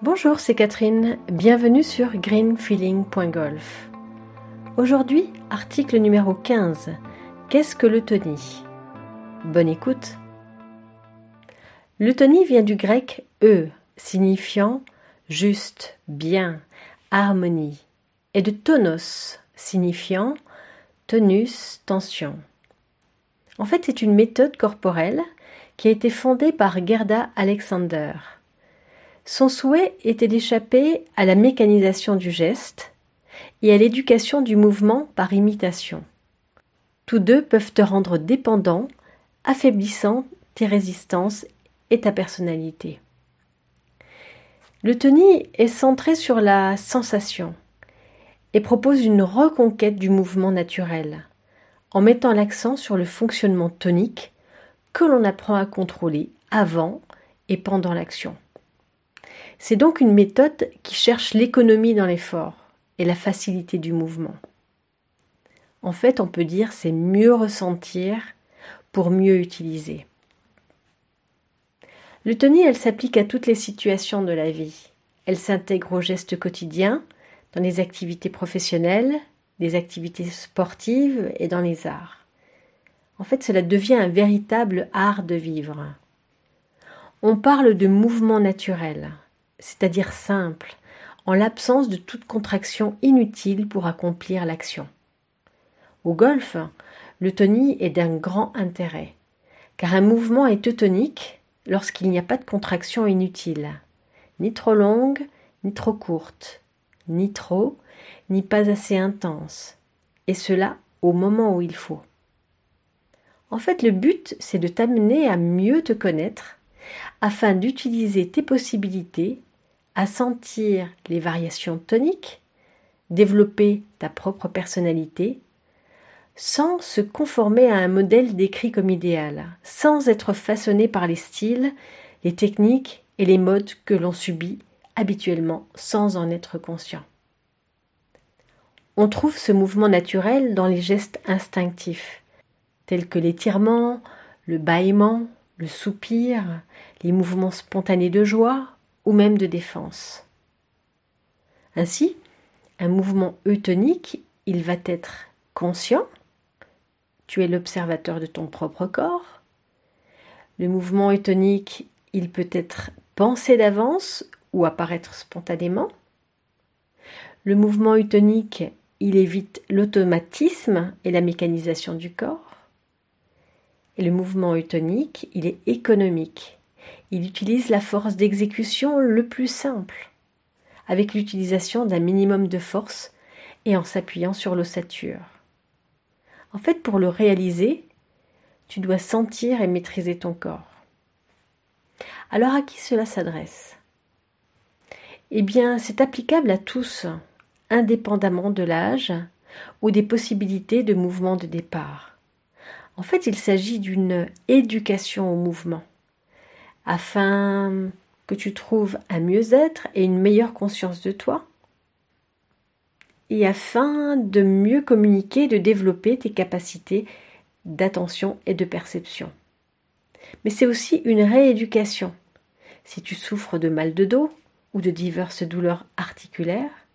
Bonjour, c'est Catherine. Bienvenue sur greenfeeling.golf. Aujourd'hui, article numéro 15. Qu'est-ce que l'eutonie Bonne écoute. L'eutonie vient du grec e, signifiant juste, bien, harmonie, et de tonos, signifiant tonus, tension. En fait, c'est une méthode corporelle qui a été fondée par Gerda Alexander. Son souhait était d'échapper à la mécanisation du geste et à l'éducation du mouvement par imitation. Tous deux peuvent te rendre dépendant, affaiblissant tes résistances et ta personnalité. Le Tony est centré sur la sensation et propose une reconquête du mouvement naturel, en mettant l'accent sur le fonctionnement tonique que l'on apprend à contrôler avant et pendant l'action. C'est donc une méthode qui cherche l'économie dans l'effort et la facilité du mouvement. En fait, on peut dire c'est mieux ressentir pour mieux utiliser. L'eutonie, elle s'applique à toutes les situations de la vie. Elle s'intègre aux gestes quotidiens, dans les activités professionnelles, les activités sportives et dans les arts. En fait, cela devient un véritable art de vivre. On parle de mouvement naturel, c'est-à-dire simple, en l'absence de toute contraction inutile pour accomplir l'action. Au golf, l'eutonie est d'un grand intérêt, car un mouvement est eutonique lorsqu'il n'y a pas de contraction inutile, ni trop longue, ni trop courte, ni trop, ni pas assez intense, et cela au moment où il faut. En fait, le but, c'est de t'amener à mieux te connaître, afin d'utiliser tes possibilités, à sentir les variations toniques, développer ta propre personnalité, sans se conformer à un modèle décrit comme idéal, sans être façonné par les styles, les techniques et les modes que l'on subit habituellement sans en être conscient. On trouve ce mouvement naturel dans les gestes instinctifs, tels que l'étirement, le bâillement, le soupir, les mouvements spontanés de joie ou même de défense. Ainsi, un mouvement eutonique, il va être conscient, tu es l'observateur de ton propre corps. Le mouvement eutonique, il peut être pensé d'avance ou apparaître spontanément. Le mouvement eutonique, il évite l'automatisme et la mécanisation du corps. Et le mouvement eutonique, il est économique. Il utilise la force d'exécution le plus simple, avec l'utilisation d'un minimum de force et en s'appuyant sur l'ossature. En fait, pour le réaliser, tu dois sentir et maîtriser ton corps. Alors à qui cela s'adresse? Eh bien, c'est applicable à tous, indépendamment de l'âge ou des possibilités de mouvement de départ. En fait, il s'agit d'une éducation au mouvement, afin que tu trouves un mieux-être et une meilleure conscience de toi, et afin de mieux communiquer, de développer tes capacités d'attention et de perception. Mais c'est aussi une rééducation. Si tu souffres de mal de dos, ou de diverses douleurs articulaires,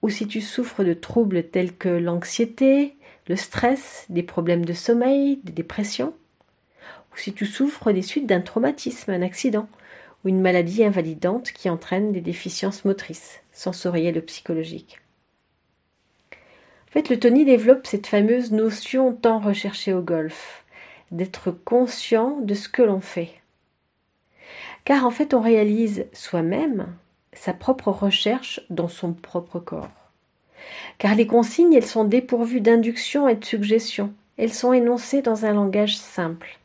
ou si tu souffres de troubles tels que l'anxiété, le stress, des problèmes de sommeil, des dépressions, ou si tu souffres des suites d'un traumatisme, un accident, ou une maladie invalidante qui entraîne des déficiences motrices, sensorielles ou psychologiques. En fait, le Tony développe cette fameuse notion tant recherchée au golf, d'être conscient de ce que l'on fait car en fait on réalise soi-même sa propre recherche dans son propre corps. Car les consignes, elles sont dépourvues d'induction et de suggestion, elles sont énoncées dans un langage simple.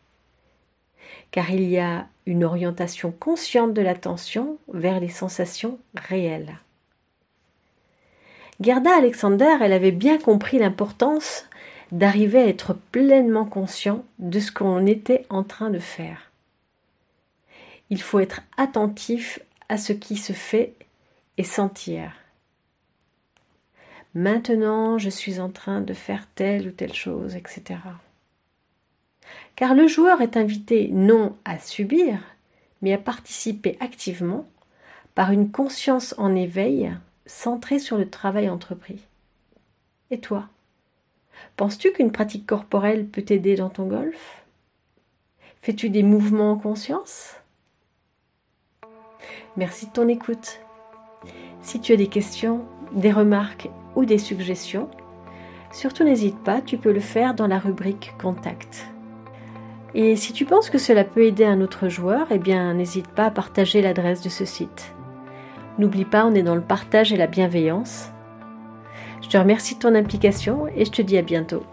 Car il y a une orientation consciente de l'attention vers les sensations réelles. Gerda Alexander, elle avait bien compris l'importance d'arriver à être pleinement conscient de ce qu'on était en train de faire il faut être attentif à ce qui se fait et sentir. Maintenant, je suis en train de faire telle ou telle chose, etc. Car le joueur est invité non à subir, mais à participer activement par une conscience en éveil centrée sur le travail entrepris. Et toi Penses-tu qu'une pratique corporelle peut t'aider dans ton golf? Fais-tu des mouvements en conscience? Merci de ton écoute. Si tu as des questions, des remarques ou des suggestions, surtout n'hésite pas, tu peux le faire dans la rubrique Contact. Et si tu penses que cela peut aider un autre joueur, eh bien n'hésite pas à partager l'adresse de ce site. N'oublie pas, on est dans le partage et la bienveillance. Je te remercie de ton implication et je te dis à bientôt.